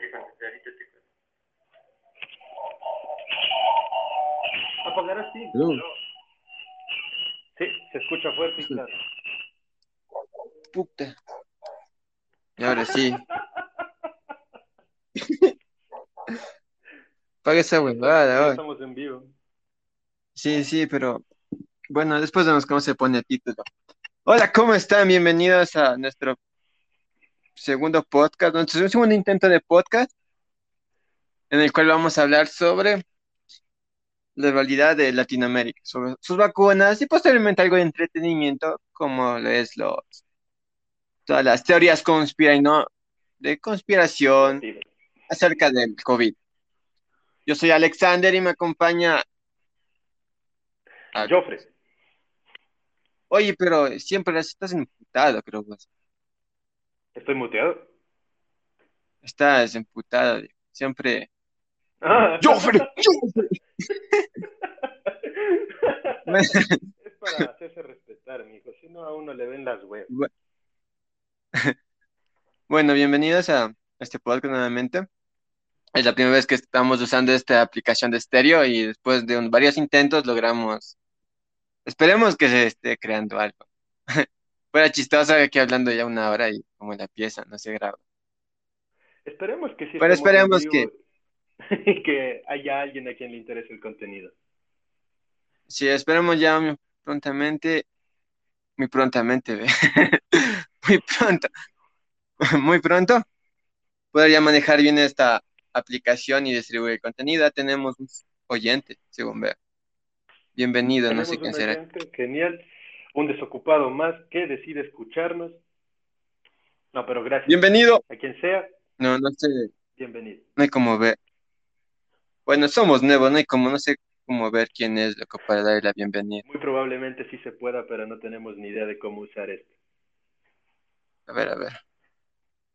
te contesté, ahorita te cuento. Apagarás sí. Se escucha fuerte y claro. Puta. Y ahora sí. Paga esa huevada, estamos en vivo. Sí, sí, pero bueno, después vemos cómo se pone el título. Hola, ¿cómo están? Bienvenidos a nuestro segundo podcast, nuestro segundo intento de podcast, en el cual vamos a hablar sobre la realidad de Latinoamérica, sobre sus vacunas y posteriormente algo de entretenimiento, como lo es los, todas las teorías conspira ¿no? de conspiración acerca del COVID. Yo soy Alexander y me acompaña. Ah, Joffre, Oye, pero siempre estás emputado, creo vos. ¿Estoy muteado? Estás emputado, digo. siempre. Ah. ¡Joffre! ¡Joffre! es para hacerse respetar, mijo. Si no, a uno le ven las webs. Bueno, bienvenidos a este podcast nuevamente. Es la primera vez que estamos usando esta aplicación de estéreo y después de un- varios intentos logramos. Esperemos que se esté creando algo. Fuera chistoso aquí hablando ya una hora y como la pieza no se graba. Esperemos que sí. Pero esperemos y que haya alguien a quien le interese el contenido. Sí, esperemos ya muy prontamente, muy prontamente, ve. Muy pronto, muy pronto, poder ya manejar bien esta aplicación y distribuir el contenido. Ya tenemos un oyente, según veo. Bienvenido, no sé quién será. genial, un desocupado más que decide escucharnos. No, pero gracias. Bienvenido. A quien sea, No, no sé, bienvenido. no hay como ver. Bueno, somos nuevos, no hay como, no sé cómo ver quién es loco para darle la bienvenida. Muy probablemente sí se pueda, pero no tenemos ni idea de cómo usar esto. A ver, a ver.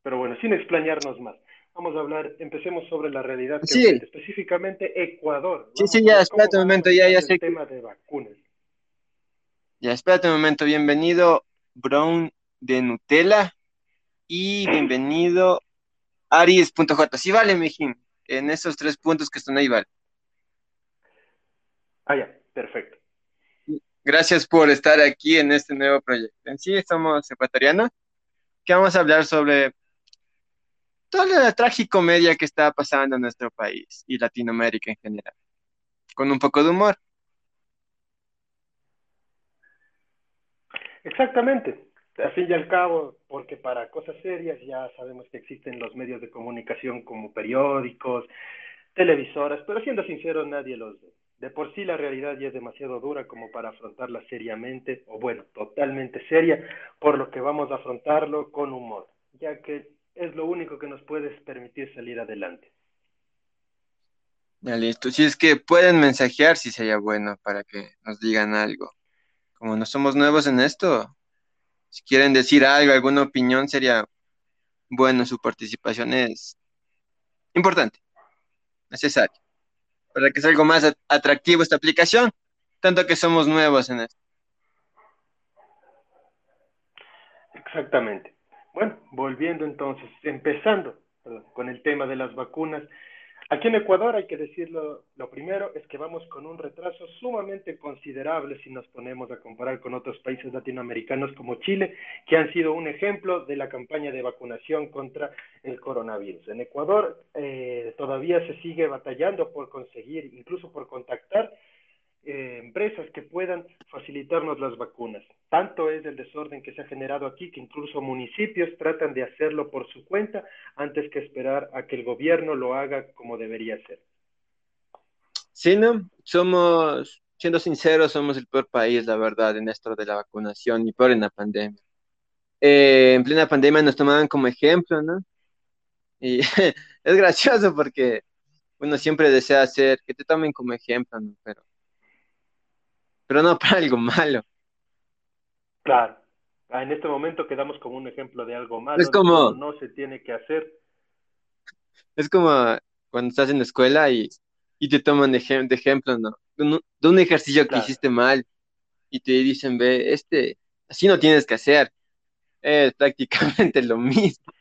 Pero bueno, sin explañarnos más, vamos a hablar, empecemos sobre la realidad que Sí. específicamente Ecuador. Sí, Vamos sí, ya, espérate un momento, ya, ya sé que- tema de vacunas. Ya, espérate un momento. Bienvenido, Brown de Nutella. Y bienvenido, Aries.j. Sí, vale, mijín. En esos tres puntos que están ahí, vale. Ah, ya, perfecto. Gracias por estar aquí en este nuevo proyecto. En sí, somos ecuatorianos, que vamos a hablar sobre toda la tragicomedia que está pasando en nuestro país y Latinoamérica en general, con un poco de humor. Exactamente. Al fin y al cabo, porque para cosas serias ya sabemos que existen los medios de comunicación como periódicos, televisoras, pero siendo sincero, nadie los ve. De por sí la realidad ya es demasiado dura como para afrontarla seriamente, o bueno, totalmente seria, por lo que vamos a afrontarlo con humor, ya que es lo único que nos puede permitir salir adelante. Ya listo. Si es que pueden mensajear, si sería bueno para que nos digan algo. Como no somos nuevos en esto, si quieren decir algo, alguna opinión, sería bueno. Su participación es importante, necesaria, para que sea algo más at- atractivo esta aplicación, tanto que somos nuevos en esto. Exactamente. Bueno, volviendo entonces, empezando con el tema de las vacunas. Aquí en Ecuador hay que decirlo, lo primero es que vamos con un retraso sumamente considerable si nos ponemos a comparar con otros países latinoamericanos como Chile, que han sido un ejemplo de la campaña de vacunación contra el coronavirus. En Ecuador eh, todavía se sigue batallando por conseguir, incluso por contactar eh, empresas que puedan facilitarnos las vacunas. Tanto es el desorden que se ha generado aquí que incluso municipios tratan de hacerlo por su cuenta antes que esperar a que el gobierno lo haga como debería ser. Sí, ¿no? Somos, siendo sinceros, somos el peor país, la verdad, en esto de la vacunación y peor en la pandemia. Eh, en plena pandemia nos tomaban como ejemplo, ¿no? Y es gracioso porque uno siempre desea hacer que te tomen como ejemplo, ¿no? Pero, pero no para algo malo. Claro. Ah, En este momento quedamos como un ejemplo de algo malo, Es como- no se tiene que hacer. Es como cuando estás en la escuela y, y te toman de, ejem- de ejemplo, ¿no? De un, ejercicio que hiciste mal y te dicen, ve, este, así no tienes que hacer. Es prácticamente lo mismo.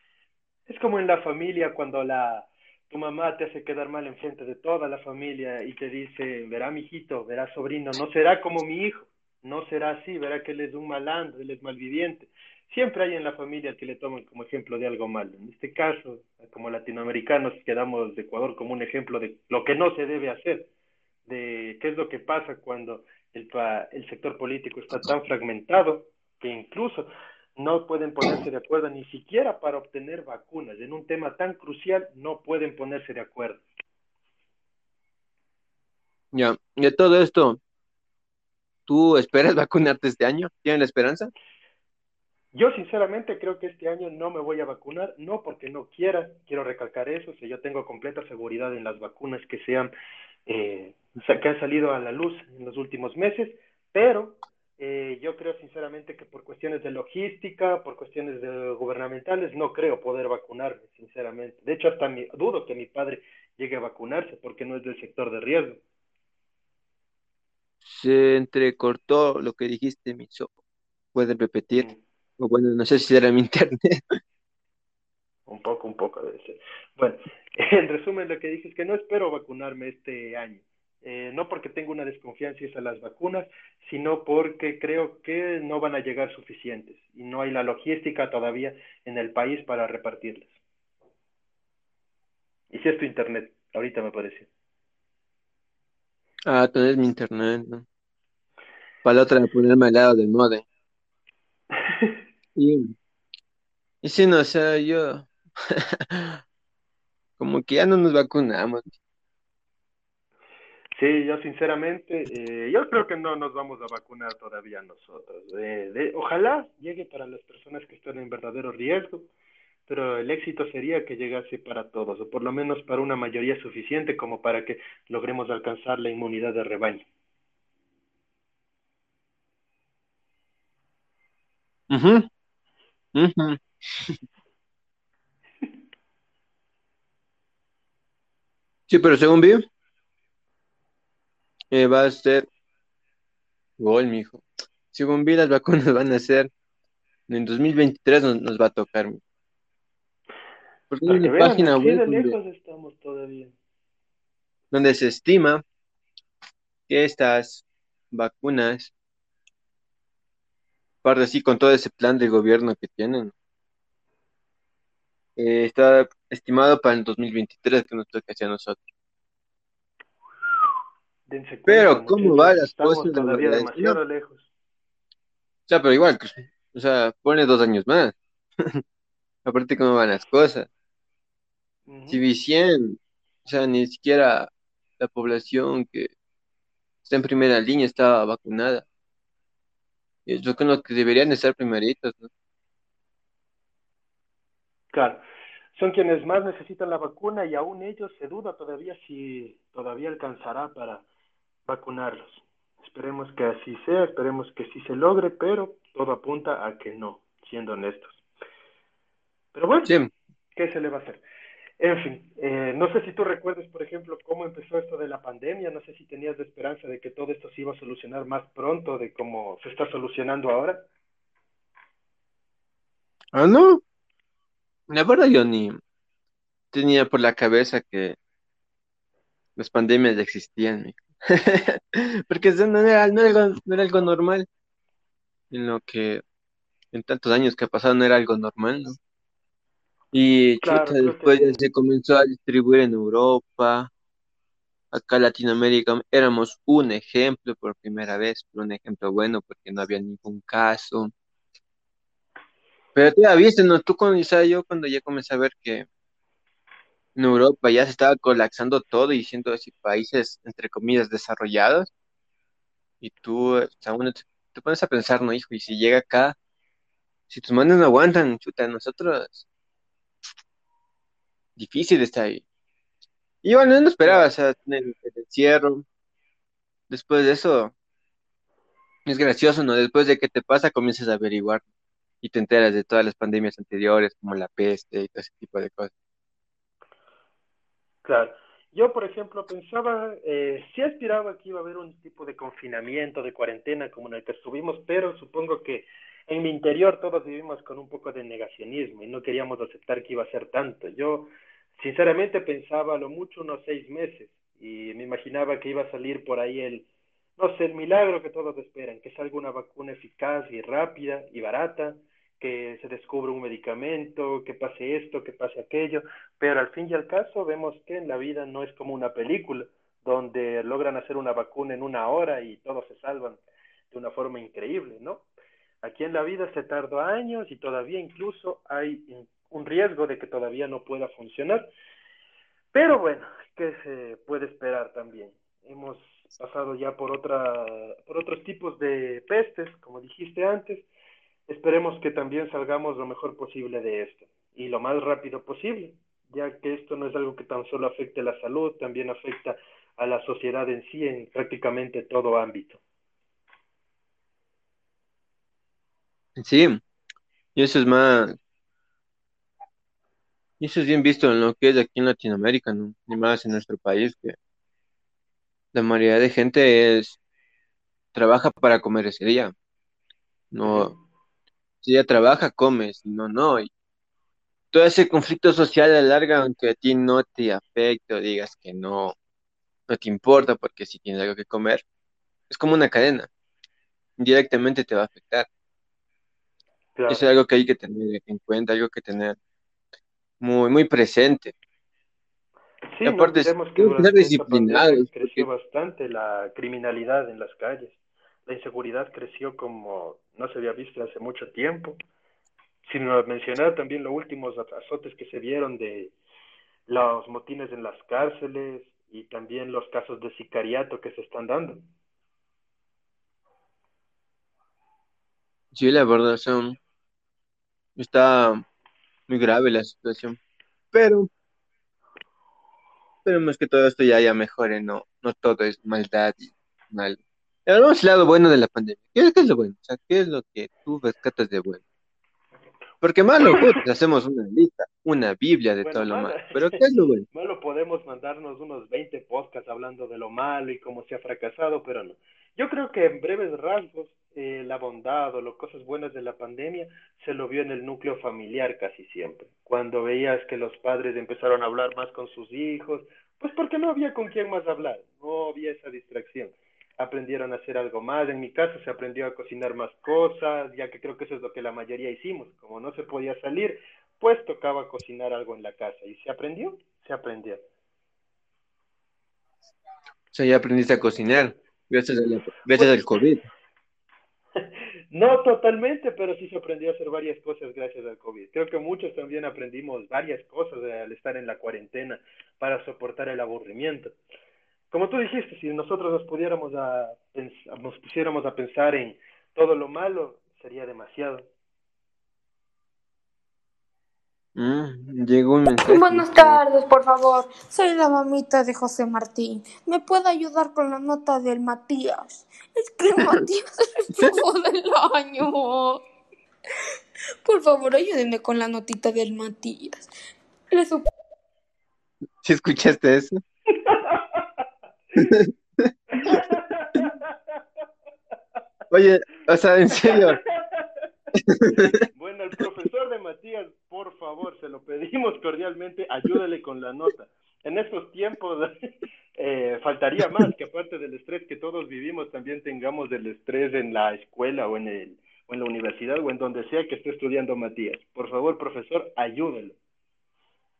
Es como en la familia cuando la, tu mamá te hace quedar mal enfrente de toda la familia y te dice, verá mi hijito, verá sobrino, no será como mi hijo, no será así, verá que él es un malandro, él es malviviente. Siempre hay en la familia que le toman como ejemplo de algo malo. En este caso, como latinoamericanos, quedamos de Ecuador como un ejemplo de lo que no se debe hacer, de qué es lo que pasa cuando el, el sector político está tan fragmentado que incluso no pueden ponerse de acuerdo ni siquiera para obtener vacunas. En un tema tan crucial no pueden ponerse de acuerdo. Ya, de todo esto, ¿tú esperas vacunarte este año? ¿Tienes la esperanza? Yo sinceramente creo que este año no me voy a vacunar, no porque no quiera, quiero recalcar eso, si yo tengo completa seguridad en las vacunas que sean eh, que han salido a la luz en los últimos meses, pero eh, yo creo sinceramente que por cuestiones de logística, por cuestiones de gubernamentales, no creo poder vacunarme, sinceramente. De hecho, hasta mi, dudo que mi padre llegue a vacunarse porque no es del sector de riesgo. Se entrecortó lo que dijiste, Miso. ¿Puedes repetir? Mm. O bueno, no sé si era mi internet. un poco, un poco debe ser. Bueno, en resumen, lo que dije es que no espero vacunarme este año. Eh, no porque tengo una desconfianza a las vacunas, sino porque creo que no van a llegar suficientes y no hay la logística todavía en el país para repartirlas. Y si es tu internet, ahorita me parece. Ah, tenés mi internet, ¿no? Para la otra ponerme al lado del mode. y, y si no, o sea, yo como que ya no nos vacunamos. Sí, yo sinceramente, eh, yo creo que no nos vamos a vacunar todavía nosotros. de, ojalá llegue para las personas que están en verdadero riesgo, pero el éxito sería que llegase para todos, o por lo menos para una mayoría suficiente como para que logremos alcanzar la inmunidad de rebaño. Sí, pero según vi, eh, va a ser gol, mijo. Según vi, las vacunas van a ser en 2023 nos, nos va a tocar. Porque hay una página web donde, estamos todavía. donde se estima que estas vacunas, parte así con todo ese plan de gobierno que tienen, eh, está estimado para el 2023 que nos toque hacia nosotros. Pero, ¿cómo va las cosas? Todavía demasiado lejos. O sea, pero igual, o sea, pone dos años más. Aparte, ¿cómo van las cosas? Si vi 100, o sea, ni siquiera la población que está en primera línea estaba vacunada. Yo creo que deberían estar primeritos, ¿no? Claro, son quienes más necesitan la vacuna y aún ellos se duda todavía si todavía alcanzará para vacunarlos. Esperemos que así sea, esperemos que sí se logre, pero todo apunta a que no, siendo honestos. Pero bueno, ¿qué se le va a hacer? En fin, eh, no sé si tú recuerdas, por ejemplo, cómo empezó esto de la pandemia, no sé si tenías la esperanza de que todo esto se iba a solucionar más pronto de cómo se está solucionando ahora. Ah, no. La verdad yo ni tenía por la cabeza que las pandemias existían. Porque eso no era, no, era algo, normal. En lo que en tantos años que ha pasado no era algo normal, ¿no? Y después se comenzó a distribuir en Europa, acá Latinoamérica éramos un ejemplo por primera vez, un ejemplo bueno porque no había ningún caso. Pero viste, ¿no? Tú cuando, yo cuando ya comencé a ver que en Europa ya se estaba colapsando todo y siendo así países, entre comillas, desarrollados. Y tú, o sea, uno te, pones a pensar, ¿no, hijo? Y si llega acá, si tus manos no aguantan, chuta, nosotros, difícil está ahí. Y bueno, no esperaba, o sea, el, el encierro. Después de eso, es gracioso, ¿no? Después de que te pasa, comienzas a averiguar y te enteras de todas las pandemias anteriores, como la peste y todo ese tipo de cosas. Claro. Yo, por ejemplo, pensaba, eh, sí aspiraba que iba a haber un tipo de confinamiento, de cuarentena como en el que estuvimos, pero supongo que en mi interior todos vivimos con un poco de negacionismo y no queríamos aceptar que iba a ser tanto. Yo Sinceramente pensaba lo mucho unos seis meses y me imaginaba que iba a salir por ahí el, no sé, el milagro que todos esperan, que salga una vacuna eficaz y rápida y barata, que se descubra un medicamento, que pase esto, que pase aquello, pero al fin y al caso vemos que en la vida no es como una película, donde logran hacer una vacuna en una hora y todos se salvan de una forma increíble, ¿no? Aquí en la vida se tardó años y todavía incluso hay un riesgo de que todavía no pueda funcionar. Pero bueno, ¿qué se puede esperar también? Hemos pasado ya por, otra, por otros tipos de pestes, como dijiste antes. Esperemos que también salgamos lo mejor posible de esto y lo más rápido posible, ya que esto no es algo que tan solo afecte a la salud, también afecta a la sociedad en sí en prácticamente todo ámbito. Sí, y eso es más, y eso es bien visto en lo que es aquí en Latinoamérica, ¿no? Ni más en nuestro país, que la mayoría de gente es, trabaja para comer ese día. No, si ya trabaja, come, si no, no. Y todo ese conflicto social a la larga, aunque a ti no te afecte o digas que no, no te importa porque si tienes algo que comer, es como una cadena. Directamente te va a afectar. Eso es algo que hay que tener en cuenta, algo que tener muy, muy presente. Sí, aparte, no que durante creció bastante la criminalidad en las calles. La inseguridad creció como no se había visto hace mucho tiempo. Sin mencionar también los últimos azotes que se vieron de los motines en las cárceles y también los casos de sicariato que se están dando. Sí, la verdad, son, está muy grave la situación. Pero esperemos que todo esto ya, ya mejore, no, no todo es maldad y mal. Vamos al lado bueno de la pandemia. ¿Qué, es lo bueno? O sea, ¿qué es lo que tú rescatas de bueno? Porque malo, pues, hacemos una lista, una biblia de todo lo malo. Pero ¿qué es lo bueno? Malo podemos mandarnos unos 20 podcasts hablando de lo malo y cómo se ha fracasado, pero no. Yo creo que en breves rasgos, eh, la bondad o las cosas buenas de la pandemia se lo vio en el núcleo familiar casi siempre. Cuando veías que los padres empezaron a hablar más con sus hijos, pues porque no había con quién más hablar, no había esa distracción. Aprendieron a hacer algo más. En mi caso se aprendió a cocinar más cosas, ya que creo que eso es lo que la mayoría hicimos. Como no se podía salir, pues tocaba cocinar algo en la casa. ¿Y se aprendió? Se aprendió. O sea, ya aprendiste a cocinar. Gracias al, COVID. No totalmente, pero sí se aprendió a hacer varias cosas gracias al COVID. Creo que muchos también aprendimos varias cosas al estar en la cuarentena para soportar el aburrimiento. Como tú dijiste, si nosotros nos pudiéramos a, nos pusiéramos a pensar en todo lo malo, sería demasiado. Mm, llegó un mensaje. Buenas tardes, por favor. Soy la mamita de José Martín. ¿Me puede ayudar con la nota del Matías? Es que Matías es el del año. Por favor, ayúdenme con la notita del Matías. ¿Sí escuchaste eso? Oye, o sea, en serio. Bueno, el profesor de Matías, por favor, se lo pedimos cordialmente, ayúdale con la nota. En estos tiempos eh, faltaría más que aparte del estrés que todos vivimos, también tengamos el estrés en la escuela o en, el, o en la universidad o en donde sea que esté estudiando Matías. Por favor, profesor, ayúdelo.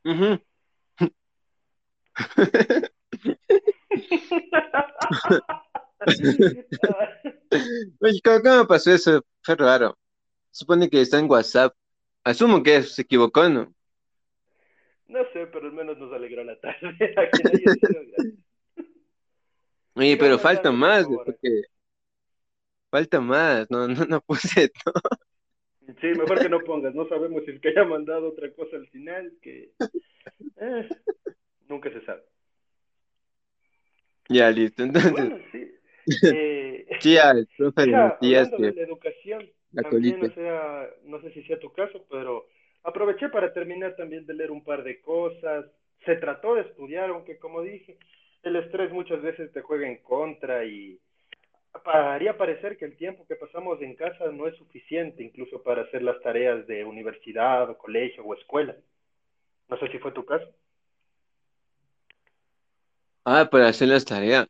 ¿cómo, pasó eso? Fue raro. Supone que está en WhatsApp. Asumo que se equivocó, ¿no? No sé, pero al menos nos alegró la tarde. Oye, pero falta más, porque falta más, no, no, no puse todo. Sí, mejor que no pongas, no sabemos si es que haya mandado otra cosa al final, que eh, nunca se sabe. Ya, listo, entonces. Bueno, sí. Eh, sí, profe Matías. Que... de la educación, también, o sea, no sé si sea tu caso, pero aproveché para terminar también de leer un par de cosas. Se trató de estudiar, aunque como dije, el estrés muchas veces te juega en contra y haría parecer que el tiempo que pasamos en casa no es suficiente incluso para hacer las tareas de universidad o colegio o escuela. No sé si fue tu caso. Ah, para hacer las tareas.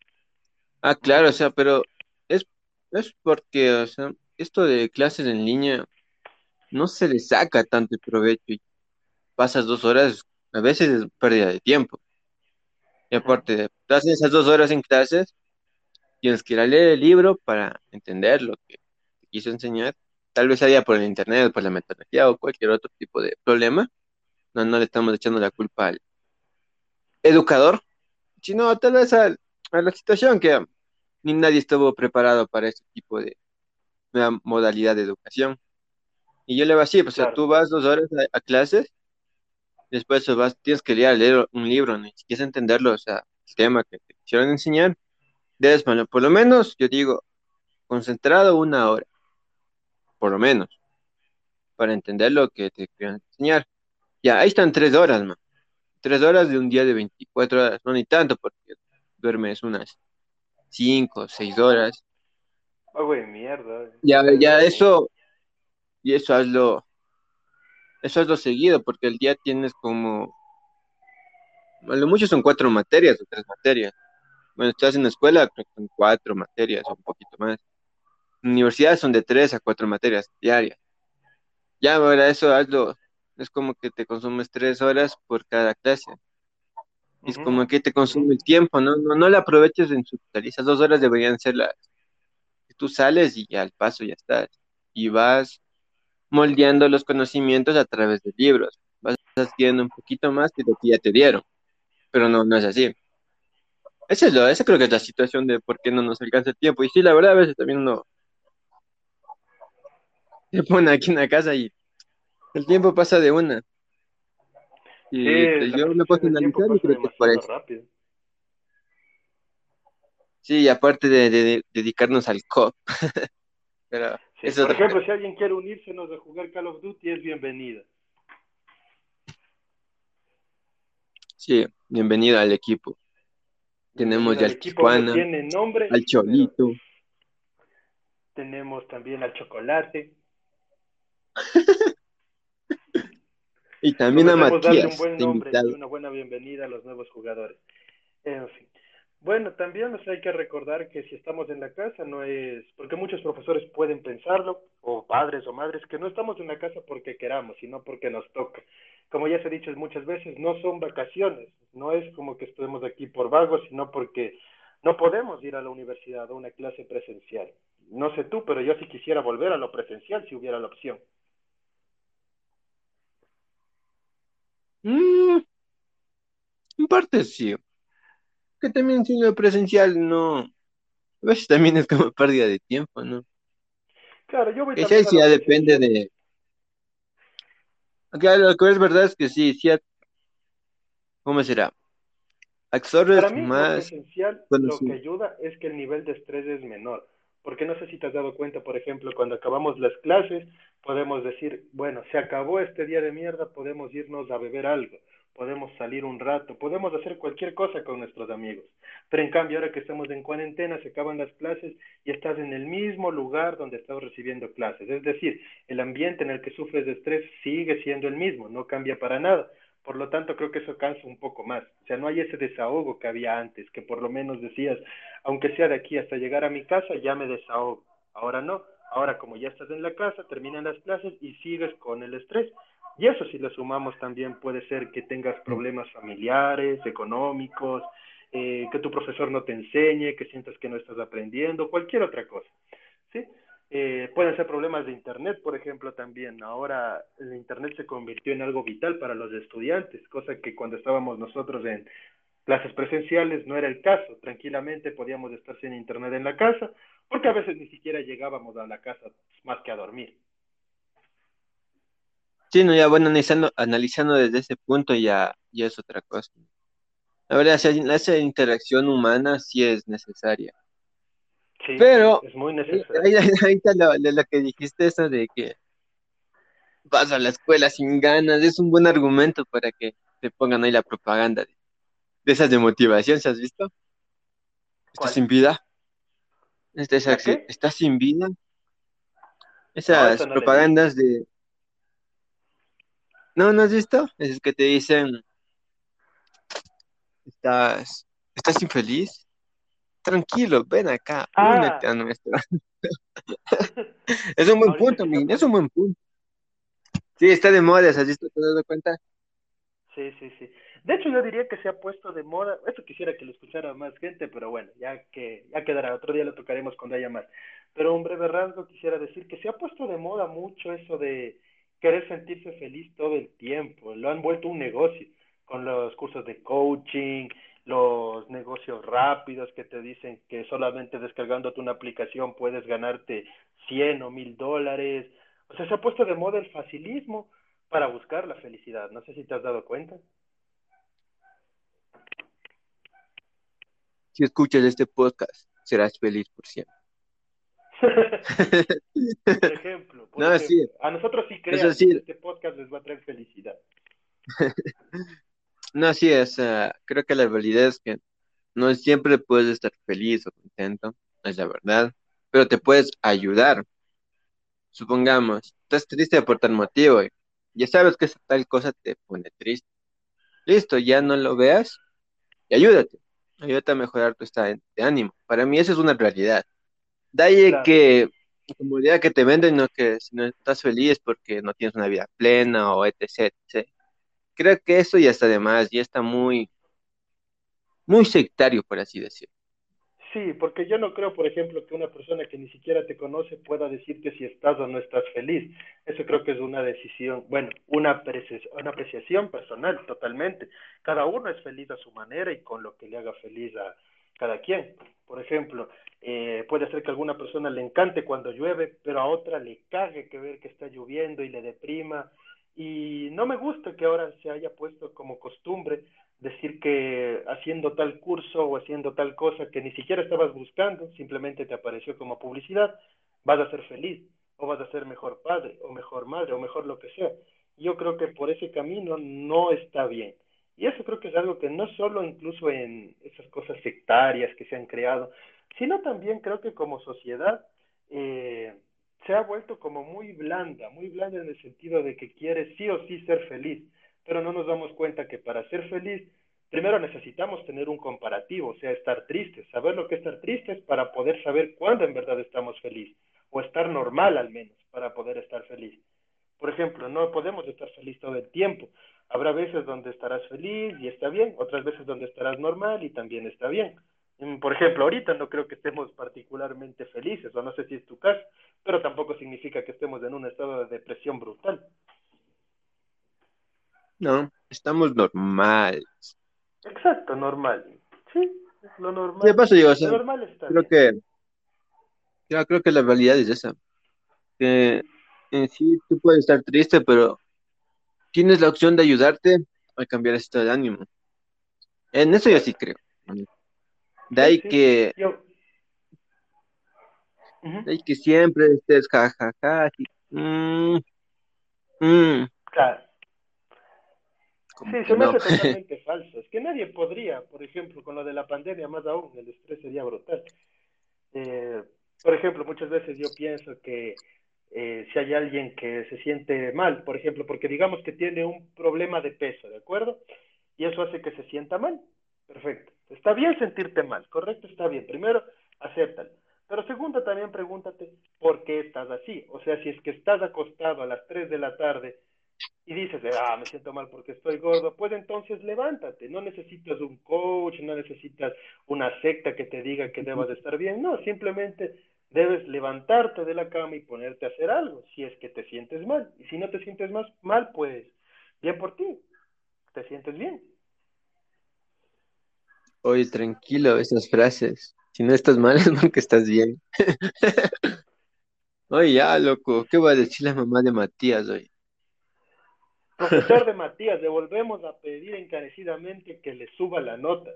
Ah, claro, o sea, pero es, es porque, o sea, esto de clases en línea no se le saca tanto el provecho y pasas dos horas, a veces es pérdida de tiempo. Y aparte, estás esas dos horas en clases, tienes que ir a leer el libro para entender lo que te quiso enseñar. Tal vez haya por el internet, por la metodología o cualquier otro tipo de problema. No, no le estamos echando la culpa al educador, sino tal vez a, a la situación que ni nadie estuvo preparado para este tipo de modalidad de educación. Y yo le voy así, pues, o sea, Claro. tú vas dos horas a, a clases, después vas, tienes que leer, leer un libro, ¿no? Si quieres entenderlo, o sea, el tema que te quisieron enseñar, debes, bueno, por lo menos, yo digo, concentrado una hora, por lo menos, para entender lo que te quieran enseñar. Ya, ahí están tres horas, man. Tres horas de un día de 24 horas, no ni tanto, porque duermes unas cinco, seis horas. Ah, güey, mierda. Ya, ya eso, y eso hazlo, eso hazlo seguido, porque el día tienes como, a lo mucho son cuatro materias o tres materias. Bueno, estás en la escuela, creo que son cuatro materias o un poquito más. En universidades son de tres a cuatro materias diarias. Ya, ahora eso hazlo, es como que te consumes tres horas por cada clase. Es como que te consume el tiempo, ¿no? No, no la aproveches en su totalidad. Esas dos horas deberían ser las que tú sales y ya al paso ya estás. Y vas moldeando los conocimientos a través de libros. Vas adquiriendo un poquito más de lo que ya te dieron. Pero no, no es así. Esa es lo, esa creo que es la situación de por qué no nos alcanza el tiempo. Y sí, la verdad, a veces también uno se pone aquí en la casa y el tiempo pasa de una. Y Sí, la yo del tiempo analizar y creo que es por demasiado eso. rápido. Sí, aparte de, de- de dedicarnos al COP. Pero Sí, es Por ejemplo, si alguien quiere unírsenos a jugar Call of Duty, es bienvenida. Sí, bienvenido al equipo. Tenemos ya al Tijuana, tiene nombre, al Cholito. tenemos también al Chocolate. Y también a darle un Matías, buen nombre y una buena bienvenida a los nuevos jugadores. En fin. Bueno, también nos hay que recordar que si estamos en la casa no es, porque muchos profesores pueden pensarlo, o padres o madres, que no estamos en la casa porque queramos, sino porque nos toca. Como ya se ha dicho muchas veces, no son vacaciones, no es como que estemos aquí por vagos, sino porque no podemos ir a la universidad a una clase presencial. No sé tú, pero yo sí quisiera volver a lo presencial si hubiera la opción. Mm, en parte sí. Que también si lo presencial no. A veces también es como pérdida de tiempo, ¿no? Claro, yo voy también sí, lo ya depende de. Claro, lo que es verdad es que sí, sí. ¿Cómo será? Para Absorbes mí, lo más presencial, lo que ayuda es que el nivel de estrés es menor. Porque no sé si te has dado cuenta, por ejemplo, cuando acabamos las clases, podemos decir, bueno, se acabó este día de mierda, podemos irnos a beber algo, podemos salir un rato, podemos hacer cualquier cosa con nuestros amigos. Pero en cambio, ahora que estamos en cuarentena, se acaban las clases y estás en el mismo lugar donde estás recibiendo clases. Es decir, el ambiente en el que sufres de estrés sigue siendo el mismo, no cambia para nada. Por lo tanto, creo que eso cansa un poco más. O sea, no hay ese desahogo que había antes, que por lo menos decías, aunque sea de aquí hasta llegar a mi casa, ya me desahogo. Ahora no. Ahora, como ya estás en la casa, terminan las clases y sigues con el estrés. Y eso si le sumamos también puede ser que tengas problemas familiares, económicos, eh, que tu profesor no te enseñe, que sientas que no estás aprendiendo, cualquier otra cosa. ¿sí? Eh, pueden ser problemas de Internet, por ejemplo, también. Ahora el Internet se convirtió en algo vital para los estudiantes, cosa que cuando estábamos nosotros en clases presenciales no era el caso. Tranquilamente podíamos estar sin Internet en la casa, porque a veces ni siquiera llegábamos a la casa más que a dormir. Sí, no, ya bueno, analizando, analizando desde ese punto ya, ya es otra cosa. La verdad, esa, esa interacción humana sí es necesaria. Sí, Pero es muy ahí, necesario. ahí- ahí- ahorita lo, que dijiste, eso de que vas a la escuela sin ganas, es un buen argumento para que te pongan ahí la propaganda de, de esas de motivación, ¿se has visto? ¿Estás ¿Cuál? sin vida? ¿Estás. ¿Estás sin vida? Esas no propagandas de... ¿No, no has visto? Es que te dicen, estás, ¿Estás infeliz? Tranquilo, ven acá, Ah. únete a nuestro. Es un buen punto, es un buen punto. Sí, está de moda, ¿has visto? ¿Te has dado cuenta? Sí, sí, sí. De hecho, yo diría que se ha puesto de moda. Eso quisiera que lo escuchara más gente, pero bueno, ya que ya quedará. Otro día lo tocaremos cuando haya más. Pero un breve rasgo quisiera decir que se ha puesto de moda mucho eso de querer sentirse feliz todo el tiempo. Lo han vuelto un negocio con los cursos de coaching, los negocios rápidos que te dicen que solamente descargándote una aplicación puedes ganarte 100 o 1000 dólares. O sea, se ha puesto de moda el facilismo para buscar la felicidad. No sé si te has dado cuenta. Si escuchas este podcast, serás feliz por siempre. por ejemplo, por No, ejemplo. sí. a nosotros sí crean sí. que este podcast les va a traer felicidad. No, sí, es, ah, creo que la realidad es que no siempre puedes estar feliz o contento, es la verdad, pero te puedes ayudar. Supongamos, estás triste por tal motivo, y ya sabes que esa tal cosa te pone triste. Listo, ya no lo veas y ayúdate. Ayúdate a mejorar tu estado de ánimo. Para mí eso es una realidad. Ahí Claro. que, como idea que te venden, no que si no estás feliz porque no tienes una vida plena o etc, etc. Creo que eso ya está de más, ya está muy, muy sectario, por así decirlo. Sí, porque yo no creo, por ejemplo, que una persona que ni siquiera te conoce pueda decirte si estás o no estás feliz. Eso creo que es una decisión, bueno, una apreciación, una apreciación personal, totalmente. Cada uno es feliz a su manera y con lo que le haga feliz a cada quien. Por ejemplo, eh, puede ser que a alguna persona le encante cuando llueve, pero a otra le cague que ver que está lloviendo y le deprima. Y no me gusta que ahora se haya puesto como costumbre decir que haciendo tal curso o haciendo tal cosa que ni siquiera estabas buscando, simplemente te apareció como publicidad, vas a ser feliz o vas a ser mejor padre o mejor madre o mejor lo que sea. Yo creo que por ese camino no está bien. Y eso creo que es algo que no solo incluso en esas cosas sectarias que se han creado, sino también creo que como sociedad eh, se ha vuelto como muy blanda, muy blanda en el sentido de que quiere sí o sí ser feliz pero no nos damos cuenta que para ser feliz, primero necesitamos tener un comparativo, o sea, estar tristes, saber lo que es estar tristes para poder saber cuándo en verdad estamos felices, o estar normal al menos, para poder estar feliz. Por ejemplo, no podemos estar feliz todo el tiempo. Habrá veces donde estarás feliz y está bien, otras veces donde estarás normal y también está bien. Por ejemplo, ahorita no creo que estemos particularmente felices, o no sé si es tu caso, pero tampoco significa que estemos en un estado de depresión brutal. No, estamos normales. Exacto, normal. Sí, lo normal. De paso yo, o sea, lo normal está creo bien. que, yo creo que la realidad es esa. Que en sí tú puedes estar triste, pero tienes la opción de ayudarte a cambiar ese estado de ánimo. En eso yo sí creo. De ahí Sí, que, Yo... De ahí que siempre estés jajaja, así, mm, mm, Claro. como Sí, se me no. hace totalmente falso. Es que nadie podría, por ejemplo, con lo de la pandemia, más aún, el estrés sería brutal. Eh, por ejemplo, muchas veces yo pienso que eh, si hay alguien que se siente mal, por ejemplo, porque digamos que tiene un problema de peso, ¿de acuerdo? Y eso hace que se sienta mal. Perfecto. Está bien sentirte mal, correcto, está bien. Primero, acéptalo. Pero segundo, también pregúntate por qué estás así. O sea, si es que estás acostado a las 3 de la tarde y dices, ah, me siento mal porque estoy gordo, pues entonces levántate. No necesitas un coach, no necesitas una secta que te diga que debas de estar bien. No, simplemente debes levantarte de la cama y ponerte a hacer algo, si es que te sientes mal. Y si no te sientes más mal, pues bien por ti. Te sientes bien. Oye, tranquilo, esas frases. Si no estás mal es porque estás bien. Oye, ya, loco, ¿qué va a decir la mamá de Matías hoy? Profesor de Matías, le volvemos a pedir encarecidamente que le suba la nota.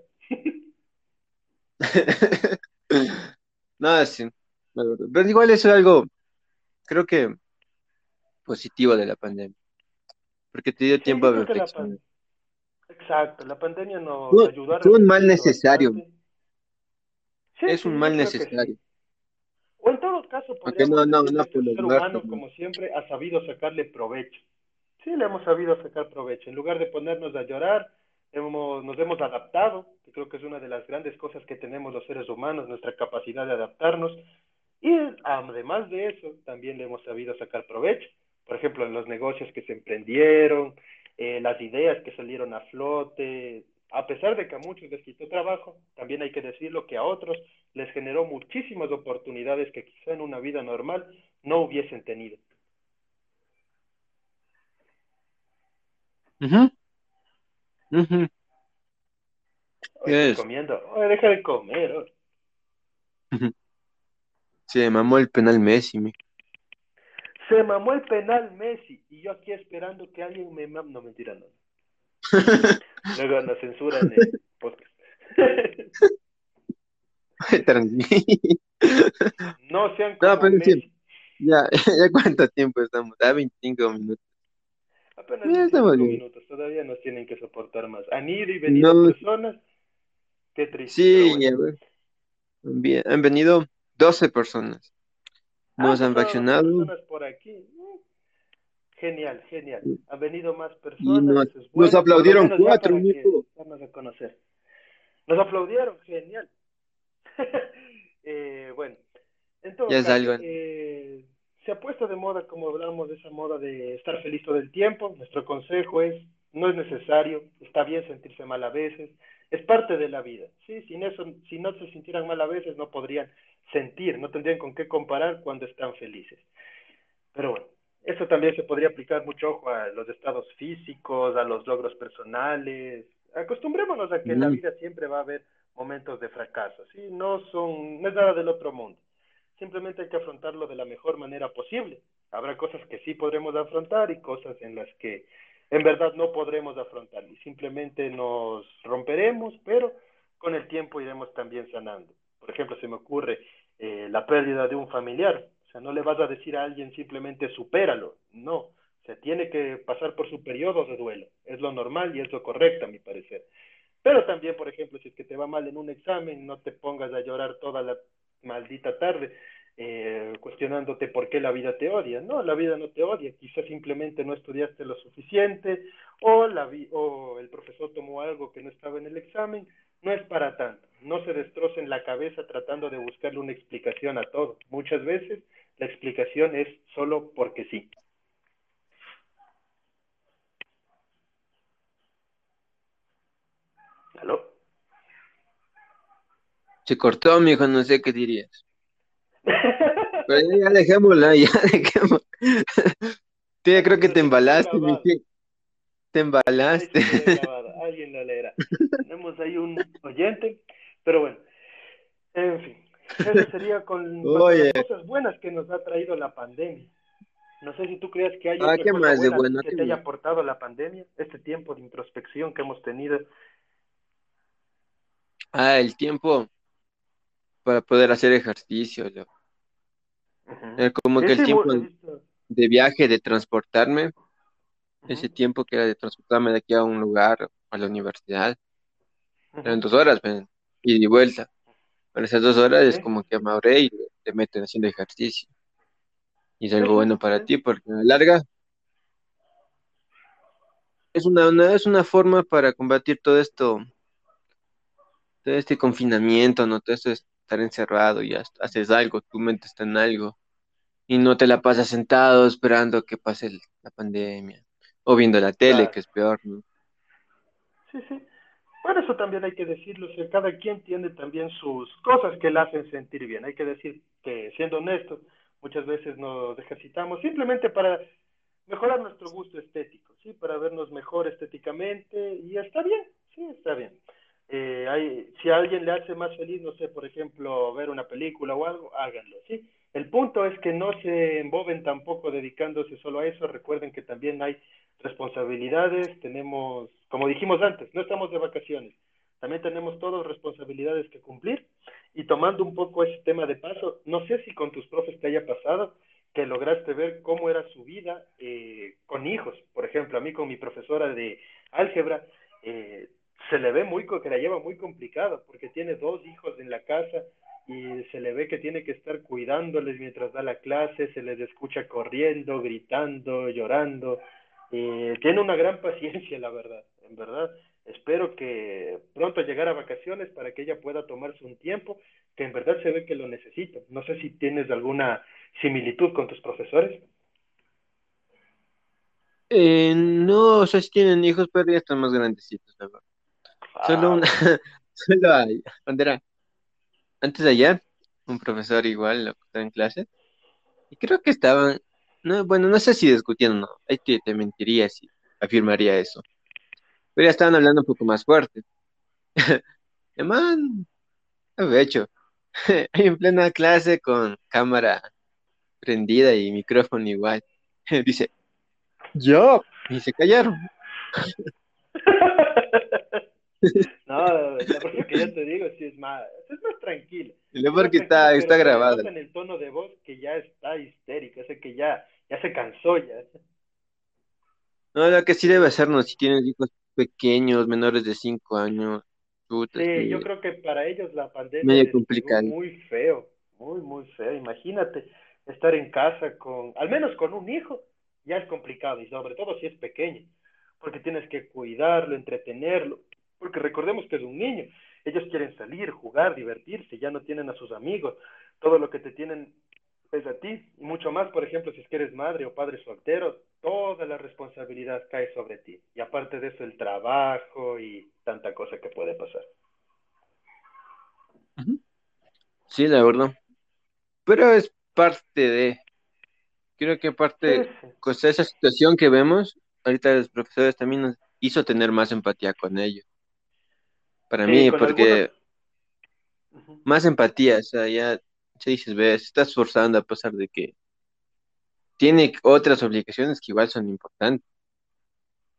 No, sí. Pero igual eso es algo, creo que positivo de la pandemia. Porque te dio tiempo a reflexionar. Exacto, la pandemia nos Fue- ayudó a fue un mal necesario. Sí, Es un mal sí. necesario. O en todo caso, no, no, no el ser humano, ¿no? como siempre, ha sabido sacarle provecho. Sí, le hemos sabido sacar provecho. En lugar de ponernos a llorar, hemos, nos hemos adaptado, que creo que es una de las grandes cosas que tenemos los seres humanos, nuestra capacidad de adaptarnos, y además de eso, también le hemos sabido sacar provecho, por ejemplo, en los negocios que se emprendieron, eh, las ideas que salieron a flote, a pesar de que a muchos les quitó trabajo, también hay que decirlo que a otros les generó muchísimas oportunidades que quizá en una vida normal no hubiesen tenido. Comiendo. Oye, deja de comer. oye. Se mamó el penal Messi. mi. Se mamó el penal Messi y yo aquí esperando que alguien me mam... No, mentira, no. Luego nos censuran el podcast. No sean como No, pero sí. Ya, ya cuánto tiempo estamos, a 25 minutos. Apenas Ya 25 estamos bien. minutos, todavía nos tienen que soportar más. Han ido y venido No. personas. Qué triste. Sí, ya bueno. ves. Bien, han venido 12 personas. Nos Ah, han vacunado personas por aquí. Mm. Genial, genial. Han venido más personas. nos, es bueno, aplaudieron cuatro, darnos a conocer. Nos aplaudieron, genial. Eh, bueno, en todo Ya es eh, se ha puesto de moda, como hablamos de esa moda de estar feliz todo el tiempo. Nuestro consejo es, no es necesario, está bien sentirse mal a veces, es parte de la vida. ¿sí? Sin eso, si no se sintieran mal a veces, no podrían sentir, no tendrían con qué comparar cuando están felices. Pero bueno, eso también se podría aplicar mucho ojo a los estados físicos, a los logros personales. Acostumbrémonos a que en la vida siempre va a haber momentos de fracaso, ¿sí? No son, no es nada del otro mundo. Simplemente hay que afrontarlo de la mejor manera posible. Habrá cosas que sí podremos afrontar y cosas en las que en verdad no podremos afrontar y simplemente nos romperemos, pero con el tiempo iremos también sanando. Por ejemplo, se me ocurre eh, la pérdida de un familiar. O sea, no le vas a decir a alguien simplemente supéralo. No, se tiene que pasar por su periodo de duelo. Es lo normal y es lo correcto, a mi parecer. Pero también, por ejemplo, si es que te va mal en un examen, no te pongas a llorar toda la maldita tarde eh, cuestionándote por qué la vida te odia. No, la vida no te odia. Quizás simplemente no estudiaste lo suficiente o, la o el profesor tomó algo que no estaba en el examen. No es para tanto. No se destrocen la cabeza tratando de buscarle una explicación a todo. Muchas veces la explicación es solo porque sí. ¿Aló? Se cortó, mijo, no sé qué dirías. Pero ya, dejémosla, ya dejémosla. Ya creo que te embalaste, mi. Te embalaste. Alguien lo leerá. Tenemos ahí un oyente, pero bueno. En fin, eso sería con, Oye. las cosas buenas que nos ha traído la pandemia. No sé si tú crees que hay Ah, otra ¿qué cosa más de buena bueno? que ¿Qué te haya aportado la pandemia, este tiempo de introspección que hemos tenido. Ah, el tiempo para poder hacer ejercicio. Ujú. Era como que el tiempo de viaje, de transportarme, ese tiempo que era de transportarme de aquí a un lugar, a la universidad, eran dos horas, y vuelta. Pero esas dos horas es como que ahorré y te meten haciendo ejercicio. Y es algo bueno para ti porque a la larga es una, una- es una forma para combatir todo esto, todo este confinamiento, ¿no? Todo esto de estar encerrado y haces algo, tu mente está en algo y no te la pasas sentado esperando que pase la pandemia o viendo la tele, Claro. que es peor, ¿no? Sí, sí. Por eso también hay que decirlo, o sea, cada quien tiene también sus cosas que le hacen sentir bien. Hay que decir que, siendo honestos, muchas veces nos ejercitamos simplemente para mejorar nuestro gusto estético, ¿sí? Para vernos mejor estéticamente y está bien, sí, está bien. Eh, hay, si a alguien le hace más feliz, no sé, por ejemplo, ver una película o algo, háganlo, ¿sí? El punto es que no se emboben tampoco dedicándose solo a eso. Recuerden que también hay responsabilidades, tenemos, como dijimos antes, no estamos de vacaciones. También tenemos todas responsabilidades que cumplir. Y tomando un poco ese tema de paso, no sé si con tus profes te haya pasado que lograste ver cómo era su vida eh, con hijos. Por ejemplo, a mí con mi profesora de álgebra, eh, se le ve muy, que la lleva muy complicado porque tiene dos hijos en la casa y se le ve que tiene que estar cuidándoles mientras da la clase, se les escucha corriendo, gritando, llorando. Eh, tiene una gran paciencia, la verdad, en verdad. espero que pronto llegar a vacaciones para que ella pueda tomarse un tiempo, que en verdad se ve que lo necesita. No sé si tienes alguna similitud con tus profesores. Eh, no, o sea, sí tienen hijos, pero ya están más grandecitos, la verdad. Solo Ah, una, solo hay, cuando era, antes de ayer, un profesor igual lo que estaba en clase, y creo que estaban, no, bueno, no sé si discutiendo o no, ahí te, te mentiría si afirmaría eso, pero ya estaban hablando un poco más fuerte. Man, de hecho, en plena clase con cámara prendida y micrófono igual, dice, yo, y se callaron. No, la verdad que ya te digo, sí es más, es más lo Es porque está, está nota en el tono de voz que ya está histérico, o sea que ya, ya se cansó ya. No, lo que sí debe hacernos si tienes hijos pequeños, menores de 5 años, puta, Sí, yo creo que para ellos la pandemia complicado. muy feo, muy, muy feo. Imagínate estar en casa con, al menos con un hijo, ya es complicado, y sobre todo si es pequeño, porque tienes que cuidarlo, entretenerlo, porque recordemos que es un niño. Ellos quieren salir, jugar, divertirse, ya no tienen a sus amigos. Todo lo que te tienen es a ti, y mucho más, por ejemplo, si es que eres madre o padre soltero, toda la responsabilidad cae sobre ti. Y aparte de eso, el trabajo y tanta cosa que puede pasar. Sí, la verdad. Pero es parte de, creo que parte, sí. con esa situación que vemos, ahorita los profesores también nos hizo tener más empatía con ellos. Para mí, porque más empatía, o sea, ya se dices, ves, estás forzando a pesar de que tiene otras obligaciones que igual son importantes.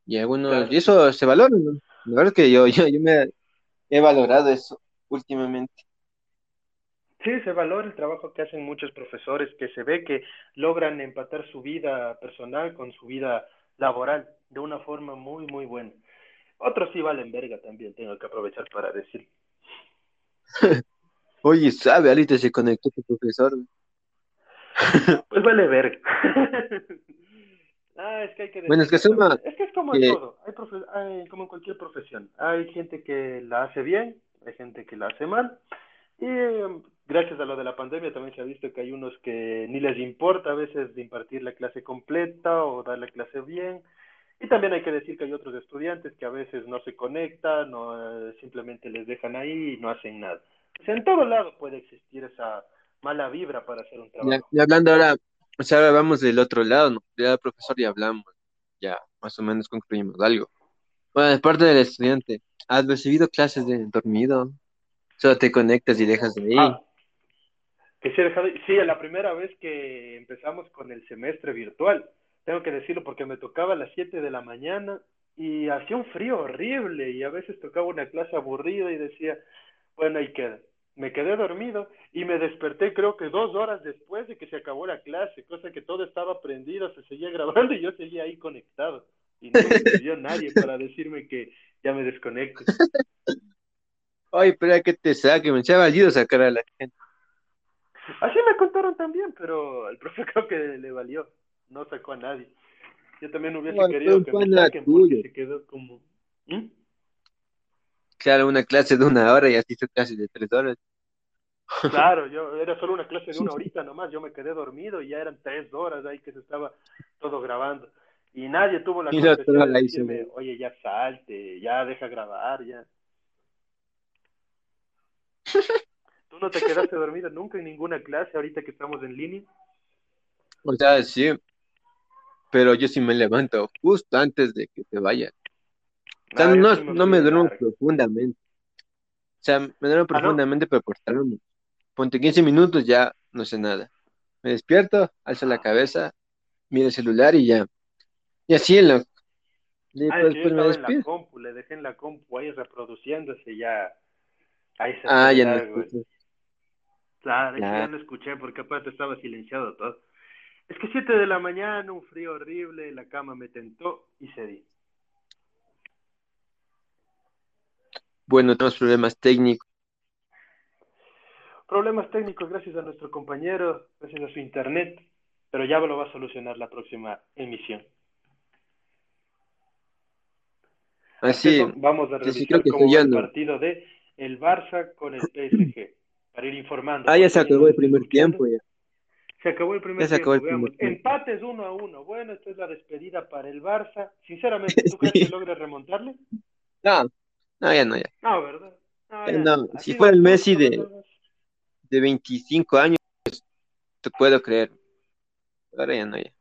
Y algunos, Claro, y eso se valora, ¿no? La verdad es que yo, yo, yo me he valorado eso últimamente. Sí, se valora el trabajo que hacen muchos profesores, que se ve que logran empatar su vida personal con su vida laboral de una forma muy, muy buena. Otros sí valen verga también, tengo que aprovechar para decir. Oye, sabe, ahorita se conectó tu profesor. Pues vale verga. Ah, es que hay que Bueno, es que suma. Es que es como en que, todo, hay, profe- hay como en cualquier profesión. Hay gente que la hace bien, hay gente que la hace mal. Y eh, gracias a lo de la pandemia también se ha visto que hay unos que ni les importa a veces de impartir la clase completa o dar la clase bien. Y también hay que decir que hay otros estudiantes que a veces no se conectan o eh, simplemente les dejan ahí y no hacen nada. O sea, en todo lado puede existir esa mala vibra para hacer un trabajo. ya hablando ahora, o sea, ahora vamos del otro lado, ¿no? Ya el profesor ya hablamos, ya más o menos concluimos algo. Bueno, de parte del estudiante, ¿has recibido clases de dormido? Solo te conectas y dejas de ahí. Ah, que dejado- sí, la primera vez que empezamos con el semestre virtual, tengo que decirlo porque me tocaba a las 7 de la mañana y hacía un frío horrible y a veces tocaba una clase aburrida y decía, bueno, ahí queda. Me quedé dormido y me desperté creo que dos horas después de que se acabó la clase, cosa que todo estaba prendido, se seguía grabando y yo seguía ahí conectado. Y no me nadie para decirme que ya me desconecte. Ay, espera que te saque, me ha valido sacar a la gente. Así me contaron también, pero el profe creo que le valió, no sacó a nadie. Yo también hubiese No, querido que me saquen porque se quedó como... ¿Mm? Claro, una clase de una hora y así hizo clase de tres horas. Claro, yo era solo una clase de una horita nomás, yo me quedé dormido y ya eran tres horas ahí que se estaba todo grabando. Y nadie tuvo la otra de la decirme, oye, ya salte, ya deja grabar, ya. ¿Tú no te quedaste dormido nunca en ninguna clase ahorita que estamos en línea? O sea, sí, pero yo sí me levanto justo antes de que te vayas. O sea, No, yo no, no me duermo profundamente. O sea, me duermo Ah, profundamente, pero por tramo. Ponte 15 minutos, ya no sé nada. Me despierto, alzo la cabeza, miro el celular y ya. Y así, loco. Y Ah, pues, yo pues me en la compu, le dejé en la compu ahí reproduciéndose ya, ahí se Ah, ya no. Claro, sí ya Claro. no escuché porque aparte estaba silenciado todo. Es que 7 de la mañana, un frío horrible, la cama me tentó y cedí. Bueno, tenemos problemas técnicos. Problemas técnicos gracias a nuestro compañero, gracias a su internet, pero ya lo va a solucionar la próxima emisión. Así, vamos a revisar que cómo va el partido de el Barça con el PSG, para ir informando. Ah, ya se acabó el primer tiempo ya. Se acabó el primer tiempo, el primer tiempo. Empates uno a uno. Bueno, esta es la despedida para el Barça. Sinceramente, ¿tú crees Sí. que logre remontarle? No, no, ya no, ya. No, ¿verdad? No, Ya ya. no, Ha si fuera el Messi de-. De 25 años, te puedo creer. Ahora ya no, ya.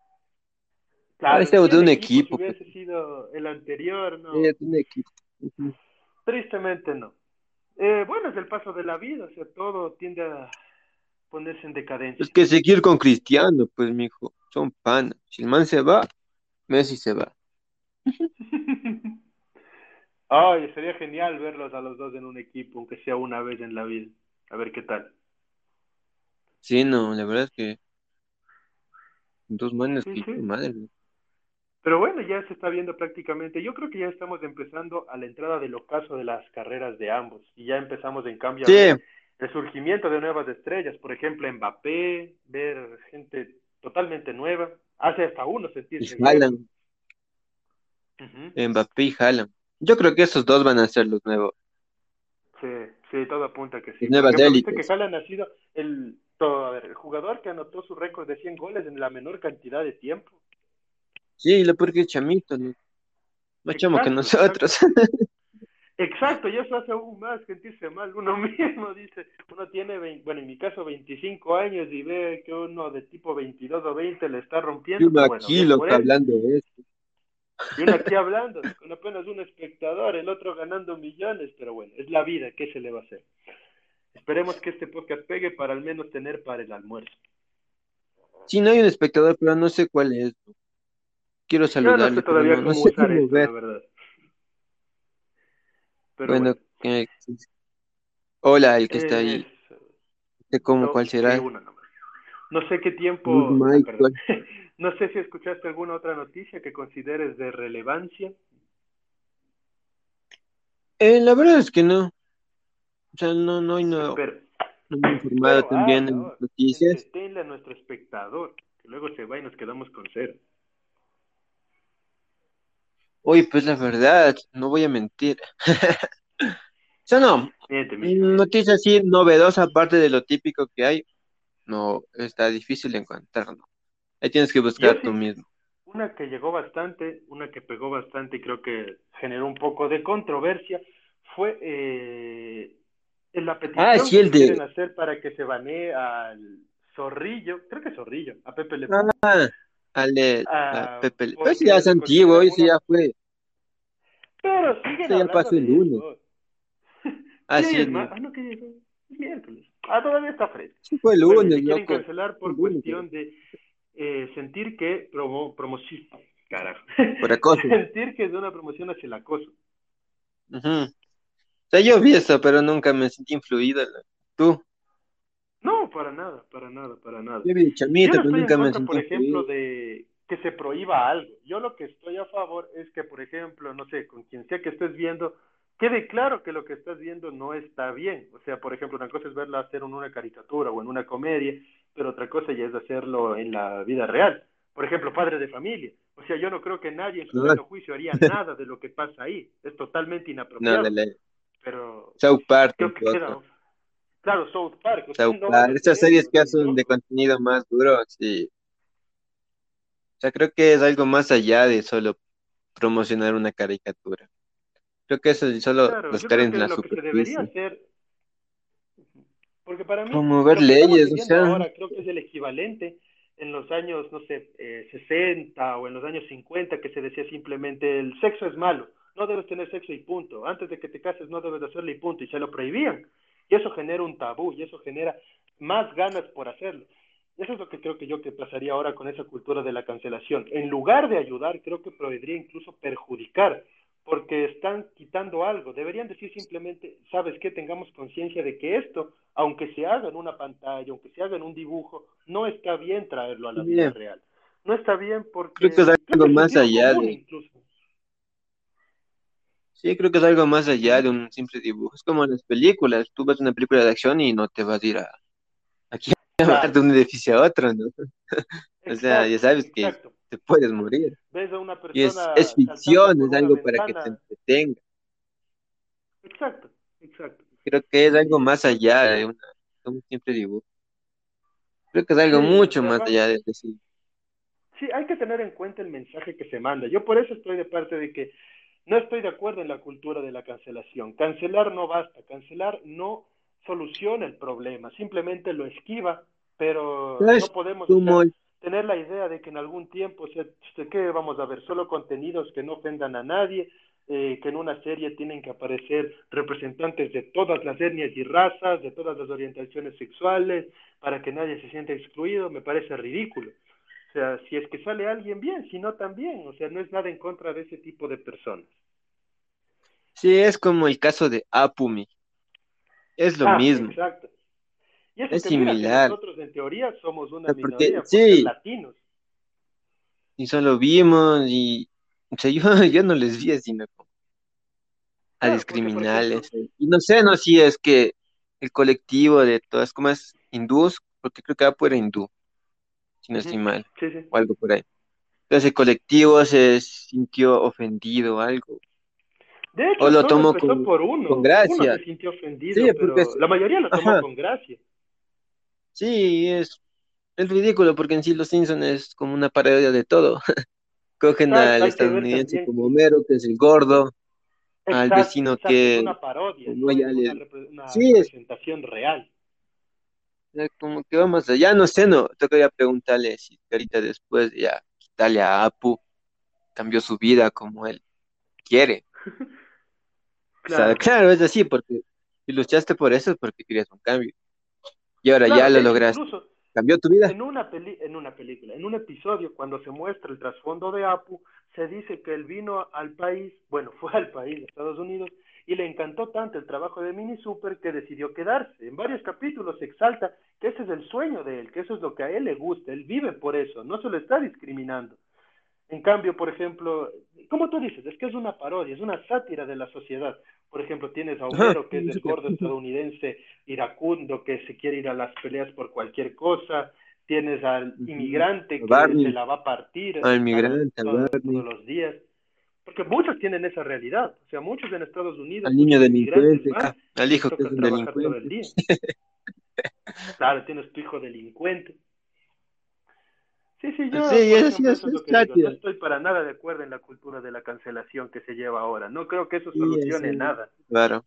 Claro, este es de un equipo, equipo, si hubiese sido el anterior, no. Ya tiene equipo. Ujú. Tristemente no. Eh, bueno, es el paso de la vida, o sea, todo tiende a ponerse en decadencia. Es que seguir con Cristiano, pues, mijo, son panas. Si el man se va, Messi se va. Ay, sería genial verlos a los dos en un equipo, aunque sea una vez en la vida. A ver qué tal. Sí, no, la verdad es que dos manes Sí, que sí. madre. Pero bueno, ya se está viendo prácticamente. Yo creo que ya estamos empezando a la entrada del ocaso de las carreras de ambos. Y ya empezamos en cambio a Sí, ver el surgimiento de nuevas estrellas. Por ejemplo, Mbappé, ver gente totalmente nueva. Hace hasta uno y sentirse viejo. Haaland. Mbappé y Haaland. Yo creo que esos dos van a ser los nuevos. Sí, sí, todo apunta que sí. Nuevas élites. que Haaland ha sido el, todo, a ver, el jugador que anotó su récord de 100 goles en la menor cantidad de tiempo. Sí, lo porque es chamito, ¿no? Más chamo que nosotros. Exacto, y eso hace aún más sentirse mal uno mismo, dice, uno tiene, 20 bueno, en mi caso 25 años y ve que uno de tipo 22 o 20 le está Y rompiendo, uno pues bueno, aquí, por él. hablando de esto. Y uno aquí hablando, con apenas un espectador, el otro ganando millones, pero bueno, es la vida, ¿qué se le va a hacer? Esperemos que este podcast pegue para al menos tener para el almuerzo. Sí, no hay un espectador, pero no sé cuál es. Quiero Yo no sé todavía no, no cómo sé usar cómo esto, la verdad. Pero Bueno, bueno, eh, hola, el que está ahí. sé cómo, No, cuál será. No sé qué tiempo, Good ah, perdón. No sé si escuchaste alguna otra noticia que consideres de relevancia. Eh, la verdad es que no. O sea, no, no, no, Pero, no me he informado pero también en ahora, noticias. a nuestro espectador, que luego se va y nos quedamos con cero. Oye, pues la verdad, no voy a mentir. O sea, no, miente. noticia así novedosa, aparte de lo típico que hay, no, está difícil encontrar, ¿no? Ahí tienes que buscar tú sí, mismo. una que llegó bastante, una que pegó bastante y creo que generó un poco de controversia, fue eh, en la Ah, petición sí, que el quieren de... hacer para que se banee al Zorrillo, creo que Zorrillo, a Pepe Le Ah, Ale, ah, a Pepe. Pero ese ya es antiguo, ese ya fue. Pero siguen ya pasó el lunes. eso. Ah, es más, ah, no, que es es miércoles. Ah, todavía está fresco. Sí, fue el Bueno, lunes, le quieren loco. cancelar por lunes, cuestión de eh, sentir que promo, promoción, carajo, por acoso. sentir que es una promoción hacia el acoso. Ujú. O sea, yo vi eso, pero nunca me sentí influido. Tú, No, para nada, para nada, para nada. yo no estoy en nunca me contra, por ejemplo, de que se prohíba algo. Yo lo que estoy a favor es que, por ejemplo, no sé, con quien sea que estés viendo, quede claro que lo que estás viendo no está bien. O sea, por ejemplo, una cosa es verla hacer en una caricatura o en una comedia, pero otra cosa ya es hacerlo en la vida real. Por ejemplo, padre de familia. O sea, yo no creo que nadie en su No, juicio haría nada de lo que pasa ahí. Es totalmente no, inapropiado. dale. Pero South Park creo que queda... Claro, South Park. South Park, es esas serio, series que hacen de contenido más duro, sí. O sea, creo que es algo más allá de solo promocionar una caricatura. Creo que eso es solo Claro, creo en que la lo que se debería superficie. hacer, porque para mí Promover que leyes, o sea, ahora creo que es el equivalente en los años, no sé, eh, 60 o en los años 50 que se decía simplemente el sexo es malo, no debes tener sexo y punto, antes de que te cases no debes hacerlo y punto, y se lo prohibían. Y eso genera un tabú y eso genera más ganas por hacerlo. Eso es lo que creo que yo que pasaría ahora con esa cultura de la cancelación. En lugar de ayudar, creo que podría incluso perjudicar, porque están quitando algo. Deberían decir simplemente, ¿sabes qué? Tengamos conciencia de que esto, aunque se haga en una pantalla, aunque se haga en un dibujo, no está bien traerlo a la vida bien. real. No está bien porque Creo que es algo más allá de, incluso. Sí, creo que es algo más allá de un simple dibujo. Es como en las películas, tú ves una película de acción y no te vas a ir a, aquí a de un edificio a otro, ¿no? O sea, ya Exacto, sabes que te puedes morir. Ves a una Y es, persona es saltando ficción, es algo para que te entretenga. Exacto, exacto. Creo que es algo más allá de una, de un simple dibujo. Creo que es algo Sí, mucho más allá de decir. Sí, hay que tener en cuenta el mensaje que se manda. Yo por eso estoy de parte de que no estoy de acuerdo en la cultura de la cancelación. Cancelar no basta, cancelar no soluciona el problema, simplemente lo esquiva, pero ¿Sabes no podemos tener la idea de que en algún tiempo, o sea, ¿qué vamos a ver? Solo contenidos que no ofendan a nadie, eh, que en una serie tienen que aparecer representantes de todas las etnias y razas, de todas las orientaciones sexuales, para que nadie se sienta excluido, me parece ridículo. O sea, si es que sale alguien bien, si no también, o sea, no es nada en contra de ese tipo de personas. Sí, es como el caso de Apumi. Es lo Ah, mismo. Exacto. Y Es que similar. nosotros en teoría somos una sea, porque- minoría, por sí. ser latinos. Y solo vimos y, o sea, yo, yo no les vi sino a Claro, porque, por discriminales. Y no sé, no si es que el colectivo de todas, como es hindús, porque creo que Apu era hindú, si no estoy mal, Sí, sí. o algo por ahí. Entonces el colectivo se sintió ofendido o algo. De hecho, O lo empezó con- por uno. con gracia. Uno se sintió ofendido, Sí, pero es- la mayoría lo tomó Ajá. con gracia. Sí, es, es ridículo porque en sí Los Simpsons es como una parodia de todo. Cogen al estadounidense como Homero, que es el gordo, al vecino exacto, que es una parodia, no una, una Sí, es- representación real. Como que vamos allá, no sé, no, tocaría preguntarle si ahorita después de ya quitarle a Apu, cambió su vida como él quiere. O sea, Claro. claro, es así, porque si luchaste por eso es porque querías un cambio. Y ahora Claro, ya lo hecho, lograste. Incluso ¿Cambió tu vida? en una, peli en una película, en un episodio, cuando se muestra el trasfondo de Apu, se dice que él vino al país, bueno, fue al país, Estados Unidos, y le encantó tanto el trabajo de Mini Super que decidió quedarse. En varios capítulos se exalta que ese es el sueño de él, que eso es lo que a él le gusta, él vive por eso, no se lo está discriminando. En cambio, por ejemplo, como tú dices, es que es una parodia, es una sátira de la sociedad. Por ejemplo, tienes a Homero, que es el gordo estadounidense iracundo que se quiere ir a las peleas por cualquier cosa. Tienes al inmigrante que Barney. se la va a partir Al inmigrante, todos, los días. Porque muchos tienen esa realidad. O sea, muchos en Estados Unidos, Al niño delincuente, ah, al hijo que es un trabajar todo el delincuente. día. Claro, tienes tu hijo delincuente. Sí, sí, yo, Sí, eso ejemplo, es- eso es es lo que digo. sátira. No estoy para nada de acuerdo en la cultura de la cancelación que se lleva ahora. No creo que eso solucione sí. nada. Claro.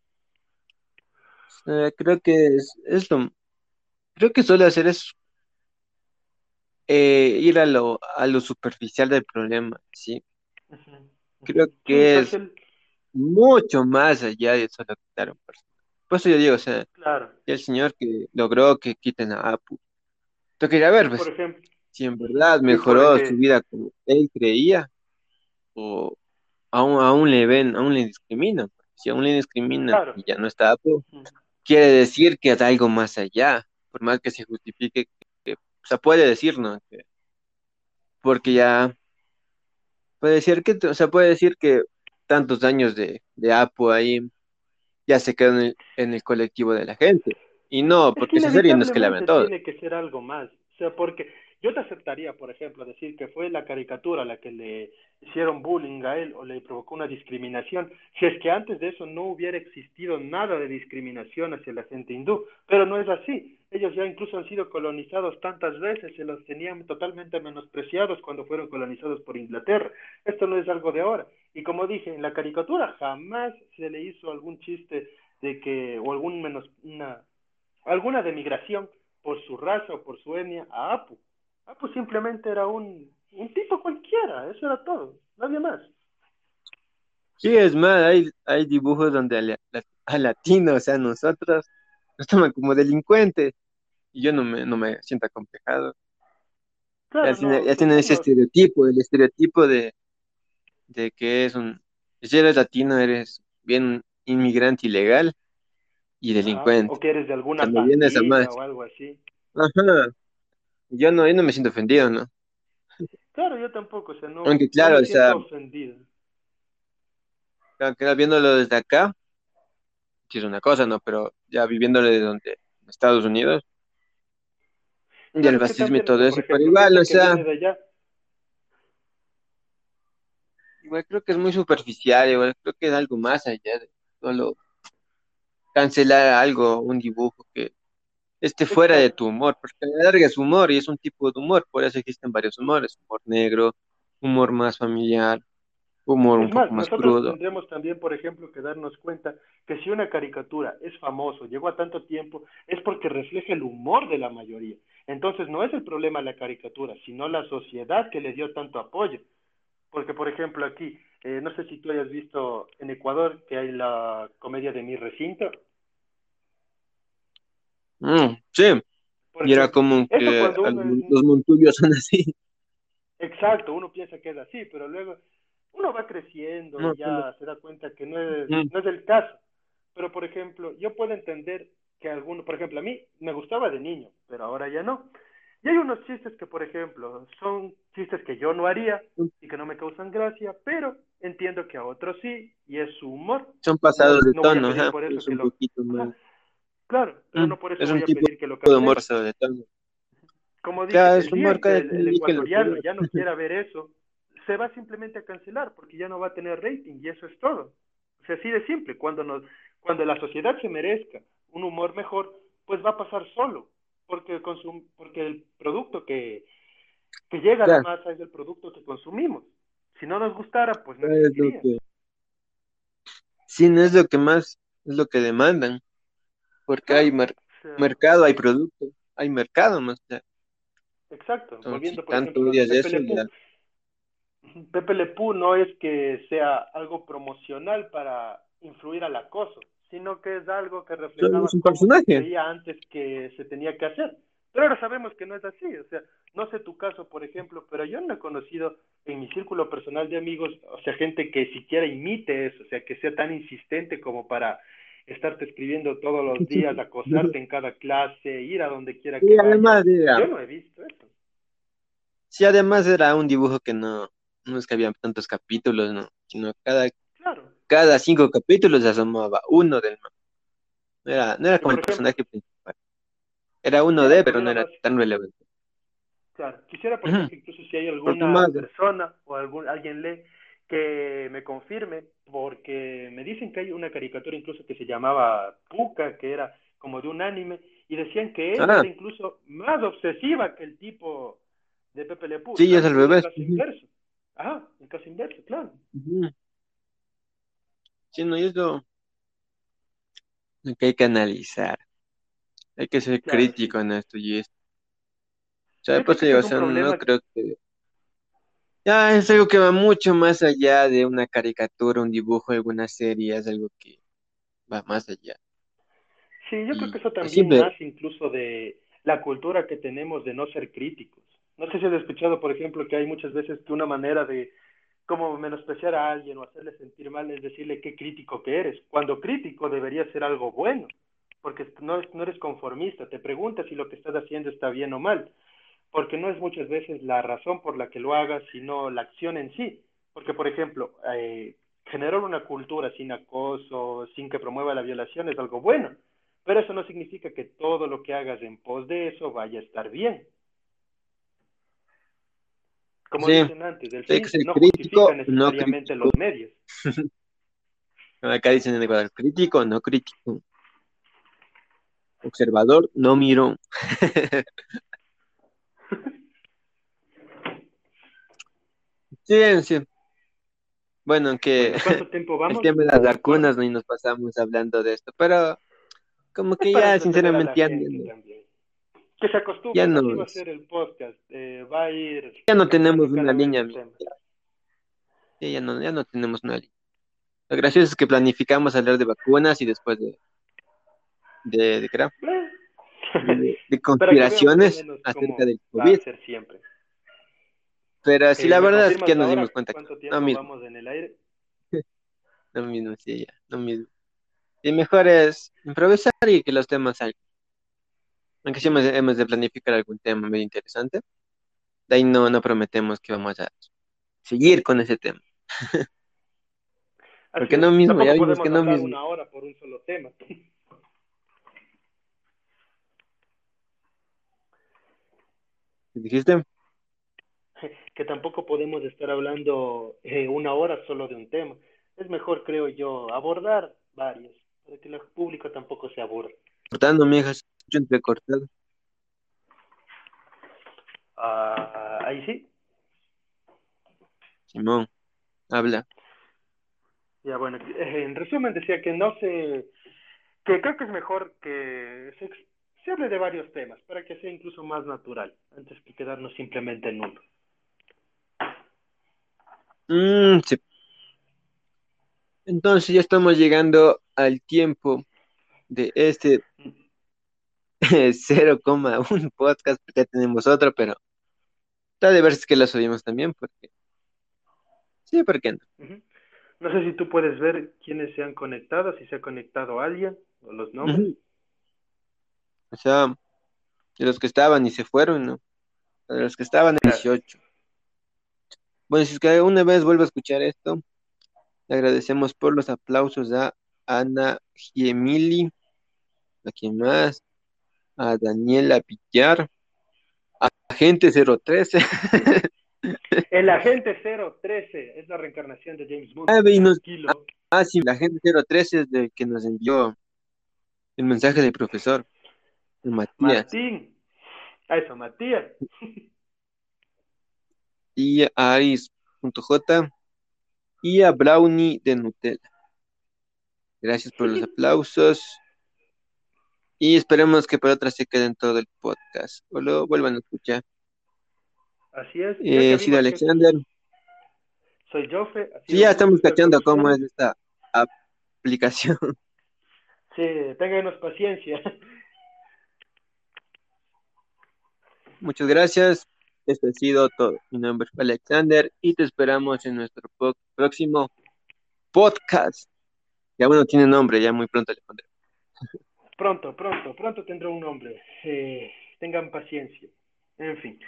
Eh, creo que es, es lo, creo que suele hacer es eh, ir a lo, a lo superficial del problema, ¿sí? Ujú. Creo que es cancel- mucho más allá de solo quitar a un personaje. Por eso yo digo, o sea, Claro. el señor que logró que quiten a Apu. Yo quería ver, pues, Por ejemplo, si en verdad mejoró porque- su vida como él creía, o aún, aún le ven, aún le discriminan. Si aún le discriminan Claro. y ya no está Apu, ujú, quiere decir que hay algo más allá, por más que se justifique, que, o sea, puede decir, ¿no? Que- porque ya puede decir que, o sea, puede decir que tantos años de, de Apu ahí ya se quedó en el, en el colectivo de la gente. Y no, Es porque que esa serie no es que la todos. tiene que ser algo más. O sea, porque yo te aceptaría, por ejemplo, decir que fue la caricatura la que le hicieron bullying a él o le provocó una discriminación, si es que antes de eso no hubiera existido nada de discriminación hacia la gente hindú. Pero no es así. Ellos ya incluso han sido colonizados tantas veces, se los tenían totalmente menospreciados cuando fueron colonizados por Inglaterra. Esto no es algo de ahora. Y como dije, en la caricatura jamás se le hizo algún chiste de que, o algún menos, una, alguna demigración por su raza o por su etnia a Apu. Apu simplemente era un, un tipo cualquiera, eso era todo, nadie más. Sí, es más, hay, hay dibujos donde a, la- a latino, o sea, nosotros nos toman como delincuentes y yo no me, no me siento acomplejado. Claro, ya tiene- no, ya tienen ese estereotipo, el estereotipo de, de que es un, si eres latino, eres bien inmigrante ilegal y delincuente. o que eres de alguna pandilla más. o algo así. Ajá. Yo no, yo no me siento ofendido, ¿no? Claro, yo tampoco, o sea, no, Aunque no claro, o sea- ofendido. Claro que viéndolo desde acá, sí es una cosa, ¿no? Pero ya viviéndolo de donde, Estados Unidos, y el racismo y todo eso, pero igual, o sea, igual creo que es muy superficial, igual creo que es algo más allá de solo cancelar algo, un dibujo que esté fuera de tu humor, porque la larga es humor y es un tipo de humor, por eso existen varios humores, humor negro, humor más familiar, humor un más, poco más nosotros crudo. tendremos también, por ejemplo, que darnos cuenta que si una caricatura es famoso, llegó a tanto tiempo, es porque refleja el humor de la mayoría. Entonces no es el problema la caricatura, sino la sociedad que le dio tanto apoyo. Porque, por ejemplo, aquí, eh, no sé si tú hayas visto en Ecuador que hay la comedia de Mi Recinto. Mm, sí, y era como que es- los montuyos son así. Exacto, uno piensa que es así, pero luego uno va creciendo No, y ya se da cuenta que no es, no es el caso. Pero, por ejemplo, yo puedo entender que alguno, por ejemplo, a mí me gustaba de niño, pero ahora ya no. Y hay unos chistes que, por ejemplo, son chistes que yo no haría y que no me causan gracia, pero entiendo que a otros sí, y es su humor. Son pasados de tono, pedir ajá, por eso es un lo- poquito Ajá, más. claro, pero Mm, no por eso es voy un a pedir que lo humor tono. Como dice, Claro, el humor el, lo ecuatoriano ya no quiera ver eso, se va simplemente a cancelar porque ya no va a tener rating y eso es todo. O sea, así de simple. Cuando, nos, cuando la sociedad se merezca un humor mejor, pues va a pasar solo, porque, consum porque el producto que, que llega a la masa es el producto que consumimos. Si no nos gustara, pues no Es lo que, sí, no es lo que más, es lo que demandan, porque hay mer- o sea, mercado, hay producto, hay mercado más. exacto. entonces, Volviendo, por tanto ejemplo, Pepe eso, Le Pew. ya. Pepe Le Pew no es que sea algo promocional para influir al acoso, sino que es algo que reflejaba un personaje. antes que se tenía que hacer. Pero ahora sabemos que no es así, o sea, no sé tu caso, por ejemplo, pero yo no he conocido en mi círculo personal de amigos, o sea, gente que siquiera imite eso, o sea, que sea tan insistente como para estarte escribiendo todos los días, acosarte en cada clase, ir a donde quiera que vaya. además era, Yo no he visto eso. sí, además era un dibujo que no, no es que había tantos capítulos, ¿no? Sino cada, Claro. cada cinco capítulos se asomaba uno del man. No era, no era como el ejemplo, personaje principal. Era uno de, pero no era tan relevante. claro, quisiera, por ejemplo, incluso si hay alguna persona o algún alguien lee que me confirme, porque me dicen que hay una caricatura incluso que se llamaba Puka, que era como de un anime, y decían que ah, era incluso más obsesiva que el tipo de Pepe Le Pew, sí, es al revés. caso Ujú, Ajá, el caso inverso, claro. Sí, no, y es lo, lo que hay que analizar. Hay que ser Claro, sí. crítico en esto y esto. Creo pues digo, o sea, no creo que... Ya, es algo que va mucho más allá de una caricatura, un dibujo, alguna serie, es algo que va más allá. sí, yo creo que eso también nace incluso de la cultura que tenemos de no ser críticos. No sé si has escuchado, por ejemplo, que hay muchas veces que una manera de como menospreciar a alguien o hacerle sentir mal es decirle qué crítico que eres, cuando crítico debería ser algo bueno, porque no, no eres conformista, te preguntas si lo que estás haciendo está bien o mal, porque no es muchas veces la razón por la que lo hagas, sino la acción en sí. Porque, por ejemplo, eh, generar una cultura sin acoso, sin que promueva la violación es algo bueno, pero eso no significa que todo lo que hagas en pos de eso vaya a estar bien. Como sí, dicen antes, el que fin no crítico, necesariamente los medios. Acá dicen en Ecuador, crítico, no crítico. Observador, no miro. Sí, sí. Bueno, aunque Bueno, ¿cuánto tiempo el vamos? tema de las vacunas, ¿no? Y nos pasamos hablando de esto, pero como que ya, sinceramente, ya. Que se va a ser el podcast. eh, va a ir ya no tenemos una línea, sí, ya no, ya no tenemos una línea. Lo gracioso es que planificamos hablar de vacunas y después de, de, de. Eh, de, de conspiraciones acerca del va a COVID. ser siempre. Pero sí, Eh, la ¿me verdad es que nos dimos cuenta que cuánto no, tiempo no mismo, vamos en el aire? no mismo, sí, ya, no mismo. Y mejor es improvisar y que los temas salgan. Aunque sí hemos, hemos de planificar algún tema medio interesante, de ahí no, no prometemos que vamos a seguir con ese tema. Porque no mismo, ya vimos que no mismo. una hora por un solo tema. ¿Dijiste? que tampoco tampoco podemos estar hablando eh, una hora solo de un tema. Es mejor, creo yo, abordar varios, para que el público tampoco se aburra. Cortando, mijas, entrecortado. Ah, ahí sí. Simón, habla. Ya, bueno, eh, en resumen decía que no se, que creo que es mejor que se, se hable de varios temas para que sea incluso más natural, antes que quedarnos simplemente en uno. Mm, sí. Entonces ya estamos llegando al tiempo de este 0,1 podcast, porque ya tenemos otro, pero está de ver si que lo subimos también, porque sí, ¿por qué no? No sé si tú puedes ver quiénes se han conectado, si se ha conectado alguien, o los nombres. O sea, de los que estaban y se fueron, ¿no? De los que estaban, Claro. 18. Bueno, si es que una vez vuelvo a escuchar esto, le agradecemos por los aplausos a Ana Giemili, a quien más, a Daniela Villar, a Agente 013, El agente 013 es la reencarnación de James Bond. Ah, nos- ah, sí, la Agente 013 es del que nos envió el mensaje del profesor, Matías, Martín. A eso, Matías. y a Aris.j, y a Brownie de Nutella. Gracias por los aplausos. Y esperemos que para otra se queden todo el podcast o lo vuelvan a escuchar. Así es. Eh, que Alexander. Soy Jofe. Sí, ya estamos cachando cómo es esta aplicación. Sí, ténganos paciencia. Muchas gracias. Esto ha sido todo. Mi nombre es Alexander y te esperamos en nuestro po- próximo podcast. Ya bueno, tiene nombre, ya muy pronto le pondré. Pronto, pronto, pronto tendrá un nombre. Eh, tengan paciencia. En fin.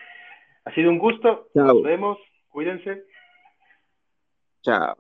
Ha sido un gusto. Chao. Nos vemos. Cuídense. Chao.